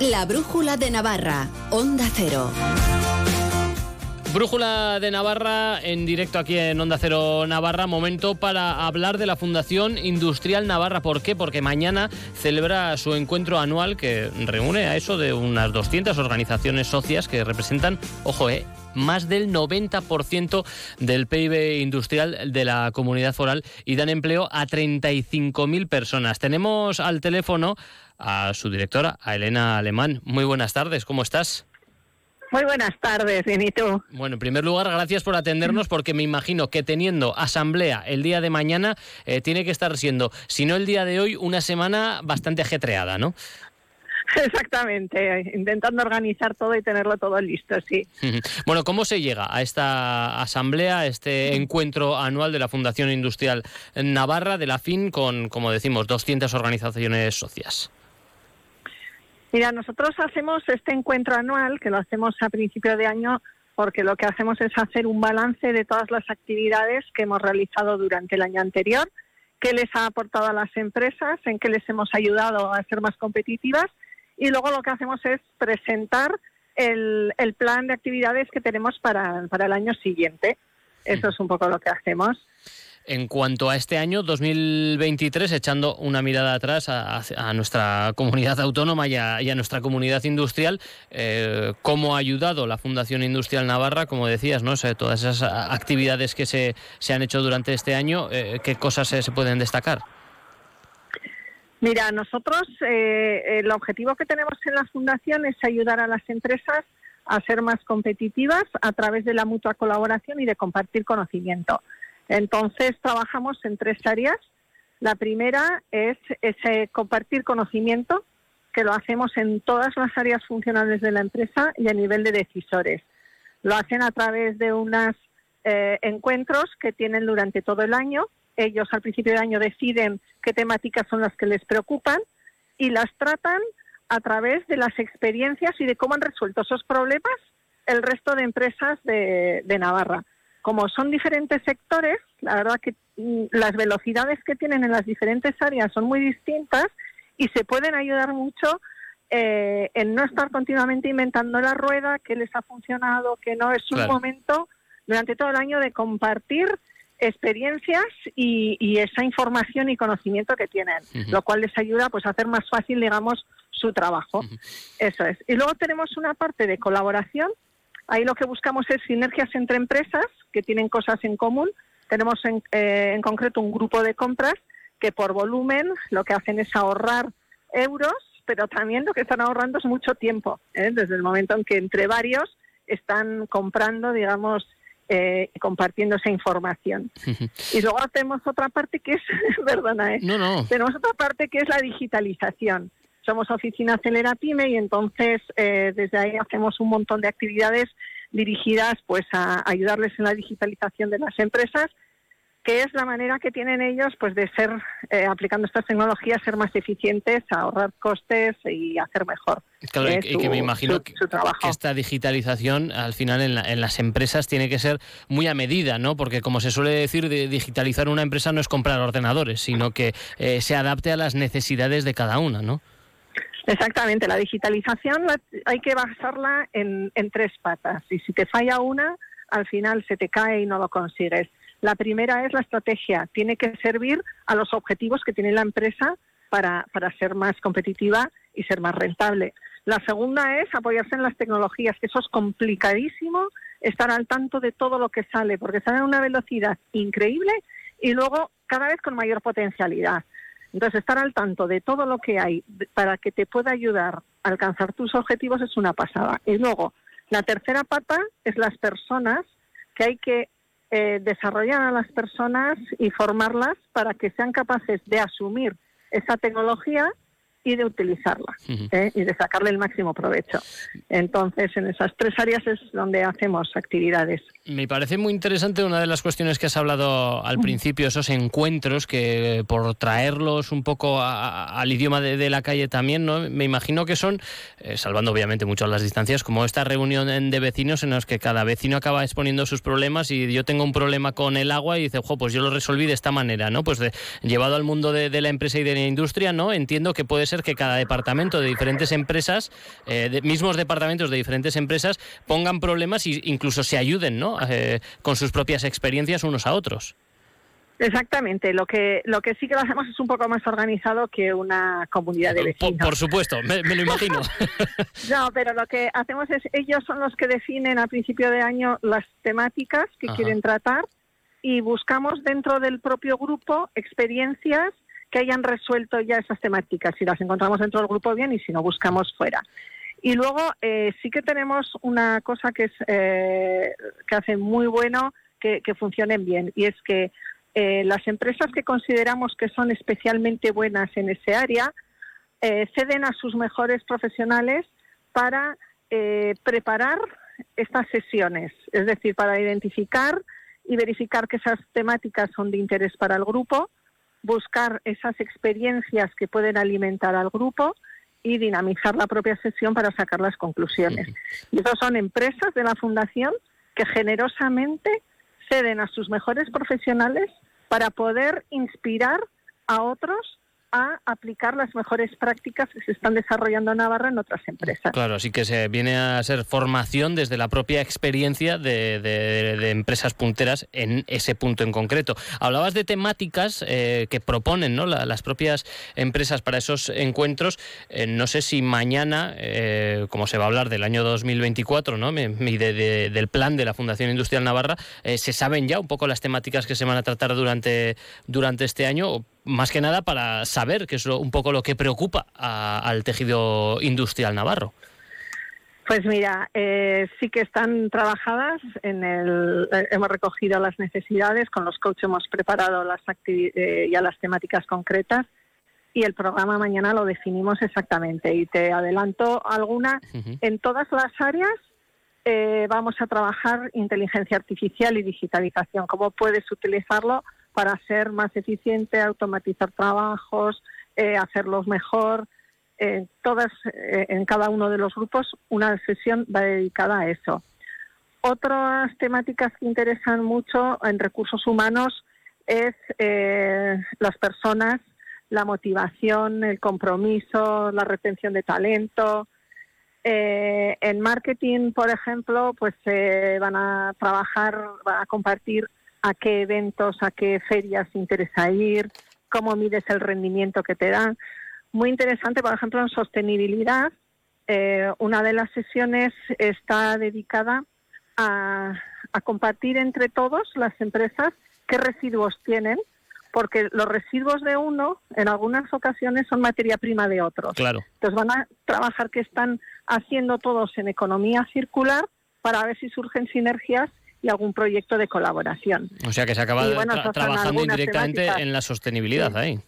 La brújula de Navarra, Onda Cero. Brújula de Navarra en directo aquí en Onda Cero Navarra. Momento para hablar de la Fundación Industrial Navarra. ¿Por qué? Porque mañana celebra su encuentro anual que reúne a eso de unas 200 organizaciones socias que representan, ojo, eh, más del 90% del PIB industrial de la comunidad foral y dan empleo a 35.000 personas. Tenemos al teléfono a su directora, a Elena Alemán. Muy buenas tardes, ¿cómo estás? Muy buenas tardes, Benito. Bueno, en primer lugar, gracias por atendernos porque me imagino que teniendo asamblea el día de mañana eh, tiene que estar siendo, si no el día de hoy, una semana bastante ajetreada, ¿no? Exactamente, intentando organizar todo y tenerlo todo listo, sí. Bueno, ¿cómo se llega a esta asamblea, a este encuentro anual de la Fundación Industrial Navarra, de la FIN, con, como decimos, 200 organizaciones socias? Mira, nosotros hacemos este encuentro anual, que lo hacemos a principio de año, porque lo que hacemos es hacer un balance de todas las actividades que hemos realizado durante el año anterior, qué les ha aportado a las empresas, en qué les hemos ayudado a ser más competitivas y luego lo que hacemos es presentar el, plan de actividades que tenemos para, para el año siguiente. Eso es un poco lo que hacemos. En cuanto a este año 2023, echando una mirada atrás a, nuestra comunidad autónoma y a, nuestra comunidad industrial, eh, ¿cómo ha ayudado la Fundación Industrial Navarra, como decías, ¿no? todas esas actividades que se, se han hecho durante este año, eh, qué cosas se, pueden destacar? Mira, nosotros eh, el objetivo que tenemos en la Fundación es ayudar a las empresas a ser más competitivas a través de la mutua colaboración y de compartir conocimiento. Entonces, trabajamos en tres áreas. La primera es compartir conocimiento, que lo hacemos en todas las áreas funcionales de la empresa y a nivel de decisores. Lo hacen a través de unos eh, encuentros que tienen durante todo el año. Ellos al principio del año deciden qué temáticas son las que les preocupan y las tratan a través de las experiencias y de cómo han resuelto esos problemas el resto de empresas de Navarra como son diferentes sectores, la verdad que mm, las velocidades que tienen en las diferentes áreas son muy distintas y se pueden ayudar mucho eh, en no estar continuamente inventando la rueda, que les ha funcionado, que no. Es un momento durante todo el año de compartir experiencias y, esa información y conocimiento que tienen, lo cual les ayuda pues a hacer más fácil, digamos, su trabajo. Eso es. Y luego tenemos una parte de colaboración Ahí lo que buscamos es sinergias entre empresas que tienen cosas en común. Tenemos en, eh, concreto un grupo de compras que por volumen lo que hacen es ahorrar euros, pero también lo que están ahorrando es mucho tiempo, ¿eh? desde el momento en que entre varios están comprando, digamos, eh, compartiendo esa información. y luego hacemos otra parte que es, perdona, no, no. tenemos otra parte que es la digitalización somos oficina Acelera Pyme y entonces eh, desde ahí hacemos un montón de actividades dirigidas pues a ayudarles en la digitalización de las empresas que es la manera que tienen ellos pues de ser eh, aplicando estas tecnologías ser más eficientes ahorrar costes y hacer mejor claro, y, que me imagino que, esta digitalización al final en, las empresas tiene que ser muy a medida no porque como se suele decir de digitalizar una empresa no es comprar ordenadores sino que eh, se adapte a las necesidades de cada una no Exactamente, la digitalización hay que basarla en, tres patas y si te falla una, al final se te cae y no lo consigues. La primera es la estrategia, tiene que servir a los objetivos que tiene la empresa para, para ser más competitiva y ser más rentable. La segunda es apoyarse en las tecnologías, que eso es complicadísimo, estar al tanto de todo lo que sale, porque sale a una velocidad increíble y luego cada vez con mayor potencialidad. Entonces, estar al tanto de todo lo que hay para que te pueda ayudar a alcanzar tus objetivos es una pasada. Y luego, la tercera pata es las personas, que hay que eh, desarrollar a las personas y formarlas para que sean capaces de asumir esa tecnología y de utilizarla ¿eh? y de sacarle el máximo provecho. Entonces, en esas tres áreas es donde hacemos actividades. Me parece muy interesante una de las cuestiones que has hablado al principio, esos encuentros que por traerlos un poco al idioma de, la calle también, ¿no? me imagino que son, eh, salvando obviamente mucho las distancias, como esta reunión de vecinos en los que cada vecino acaba exponiendo sus problemas y yo tengo un problema con el agua y dice, ojo, pues yo lo resolví de esta manera, ¿no? Pues llevado al mundo de, de la empresa y de la industria, ¿no? Entiendo que puede ser ser que cada departamento de diferentes empresas, eh, mismos departamentos de diferentes empresas, pongan problemas e incluso se ayuden ¿no? Eh, con sus propias experiencias unos a otros. Exactamente, lo que lo que sí que lo hacemos es un poco más organizado que una comunidad de vecinos. Por, supuesto, me, lo imagino. no, pero lo que hacemos es ellos son los que definen a principio de año las temáticas que quieren tratar y buscamos dentro del propio grupo experiencias que hayan resuelto ya esas temáticas. Si las encontramos dentro del grupo bien y si no buscamos fuera. Y luego eh, sí que tenemos una cosa que es eh, que hace muy bueno que, funcionen bien y es que eh, las empresas que consideramos que son especialmente buenas en ese área ceden a sus mejores profesionales para preparar estas sesiones, es decir, para identificar y verificar que esas temáticas son de interés para el grupo, buscar esas experiencias que pueden alimentar al grupo y dinamizar la propia sesión para sacar las conclusiones. Y esas son empresas de la Fundación que generosamente ceden a sus mejores profesionales para poder inspirar a otros a aplicar las mejores prácticas que se están desarrollando en Navarra en otras empresas. Claro, así que se viene a ser formación desde la propia experiencia de, empresas punteras en ese punto en concreto. Hablabas de temáticas eh, que proponen ¿no? las propias empresas para esos encuentros. Eh, no sé si mañana, eh, como se va a hablar del año 2024 ¿no? y del plan de la Fundación Industrial Navarra, se saben ya un poco las temáticas que se van a tratar durante este año más que nada para saber qué es un poco lo que preocupa al tejido industrial navarro. Pues mira, eh, sí que están trabajadas. En el, eh, hemos recogido las necesidades, con los coaches hemos preparado las eh, ya las temáticas concretas y el programa mañana lo definimos exactamente. Y te adelanto alguna. En todas las áreas vamos a trabajar inteligencia artificial y digitalización. ¿Cómo puedes utilizarlo para ser más eficiente, automatizar trabajos, eh, hacerlos mejor. Eh, todas, eh, en cada uno de los grupos, una sesión va dedicada a eso. Otras temáticas que interesan mucho en recursos humanos es las personas, la motivación, el compromiso, la retención de talento. en marketing, por ejemplo, pues se van a trabajar, van a compartir a qué eventos, a qué ferias interesa ir, cómo mides el rendimiento que te dan. Muy interesante, por ejemplo, en sostenibilidad, eh, una de las sesiones está dedicada a, compartir entre todos las empresas qué residuos tienen, porque los residuos de uno en algunas ocasiones son materia prima de otros. Claro. Entonces van a trabajar que están haciendo todos en economía circular para ver si surgen sinergias y algún proyecto de colaboración. O sea que se acaba trabajando indirectamente en la sostenibilidad ahí.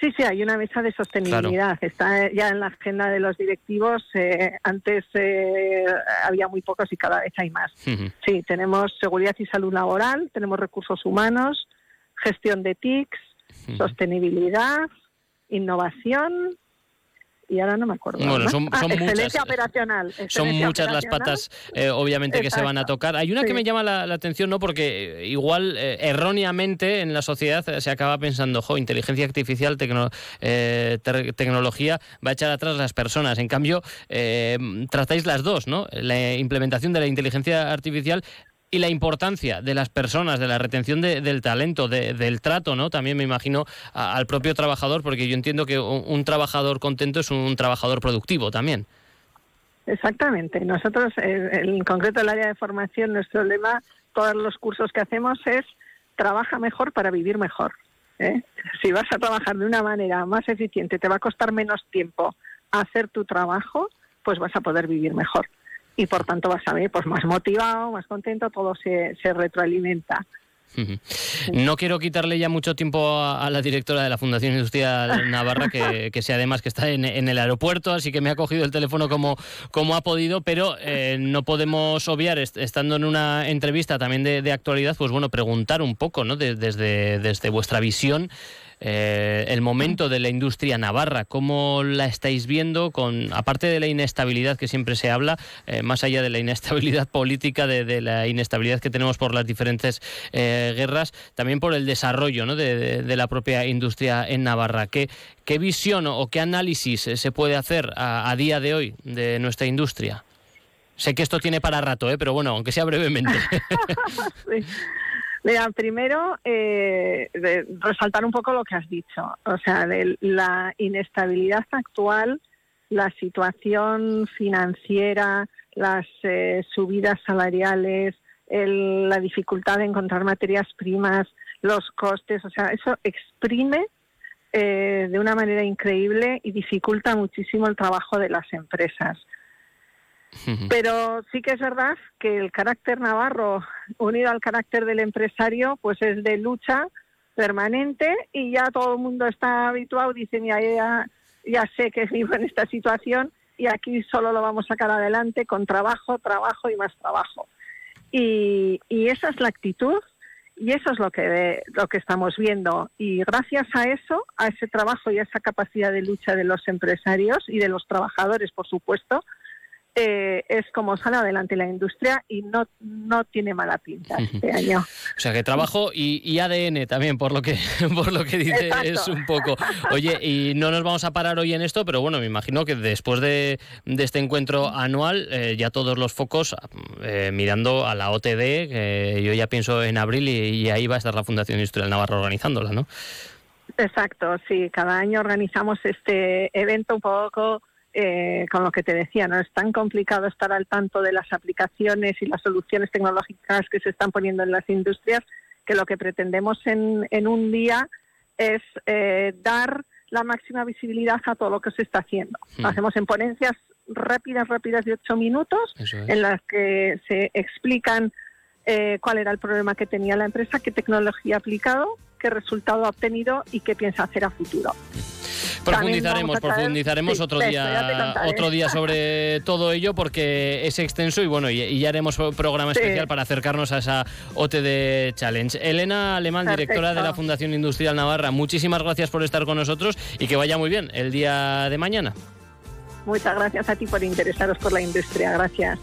Sí, sí, hay una mesa de sostenibilidad. Está ya en la agenda de los directivos. Eh, antes eh, había muy pocos y cada vez hay más. Sí, tenemos seguridad y salud laboral, tenemos recursos humanos, gestión de TICs, sostenibilidad, innovación, y ahora no me acuerdo. Bueno, son, ah, muchas. operacional. son muchas las patas, eh, obviamente, que se van a tocar. Hay una que me llama la, atención, ¿no? Porque igual eh, erróneamente en la sociedad se acaba pensando, jo, inteligencia artificial, eh, tecnología, va a echar atrás las personas. En cambio, tratáis las dos, ¿no? La implementación de la inteligencia artificial y la importancia de las personas, de la retención del talento, del trato, ¿no? También me imagino al propio trabajador, porque yo entiendo que un, trabajador contento es un trabajador productivo también. Exactamente. Nosotros, en concreto el área de formación, nuestro lema, todos los cursos que hacemos es trabaja mejor para vivir mejor. ¿eh? Si vas a trabajar de una manera más eficiente, te va a costar menos tiempo hacer tu trabajo, pues vas a poder vivir mejor y por tanto vas a ver pues más motivado, más contento, todo se, se retroalimenta. No quiero quitarle ya mucho tiempo a, la directora de la Fundación Industrial Navarra, que, que sea además que está en, el aeropuerto, así que me ha cogido el teléfono como, como ha podido, pero eh, no podemos obviar, estando en una entrevista también de, actualidad, pues bueno, preguntar un poco, ¿no? desde, desde vuestra visión, eh, el momento de la industria navarra. ¿Cómo la estáis viendo? Con, aparte de la inestabilidad que siempre se habla, eh, más allá de la inestabilidad política, de, la inestabilidad que tenemos por las diferentes guerras, también por el desarrollo de, la propia industria en Navarra. ¿Qué, qué visión o qué análisis se puede hacer a, día de hoy de nuestra industria? Sé que esto tiene para rato, pero bueno, aunque sea brevemente. Mira, primero, eh, resaltar un poco lo que has dicho. O sea, de la inestabilidad actual, la situación financiera, las eh, subidas salariales, la dificultad de encontrar materias primas, los costes, o sea, eso exprime eh, de una manera increíble y dificulta muchísimo el trabajo de las empresas. Pero sí que es verdad que el carácter navarro, unido al carácter del empresario, pues es de lucha permanente y ya todo el mundo está habituado, dice, ya, ya sé que vivo en esta situación y aquí solo lo vamos a sacar adelante con trabajo, trabajo y más trabajo. Y, y esa es la actitud y eso es lo que, lo que estamos viendo. Y gracias a eso, a ese trabajo y a esa capacidad de lucha de los empresarios y de los trabajadores, por supuesto, eh, es como sale adelante la industria y no, no tiene mala pinta este año. O sea que trabajo y, ADN también, por lo que, por lo que dice es un poco. Oye, y no nos vamos a parar hoy en esto, pero bueno, me imagino que después de, este encuentro anual, eh, ya todos los focos eh, mirando a la OTD, que yo ya pienso en abril y, y ahí va a estar la Fundación Industrial Navarra organizándola, ¿no? Exacto, sí, cada año organizamos este evento un poco eh, con lo que te decía, no es tan complicado estar al tanto de las aplicaciones y las soluciones tecnológicas que se están poniendo en las industrias, que lo que pretendemos en, en un día es eh, dar la máxima visibilidad a todo lo que se está haciendo. Lo hmm. hacemos en ponencias rápidas, rápidas de ocho minutos, en las que se explican eh, cuál era el problema que tenía la empresa, qué tecnología ha aplicado, qué resultado ha obtenido y qué piensa hacer a futuro. Profundizaremos, profundizaremos otro día, otro día sobre todo ello porque es extenso y bueno, y, ya haremos un programa especial para acercarnos a esa OTD Challenge. Elena Alemán, directora de la Fundación Industrial Navarra, muchísimas gracias por estar con nosotros y que vaya muy bien el día de mañana. Muchas gracias a ti por interesaros por la industria. Gracias.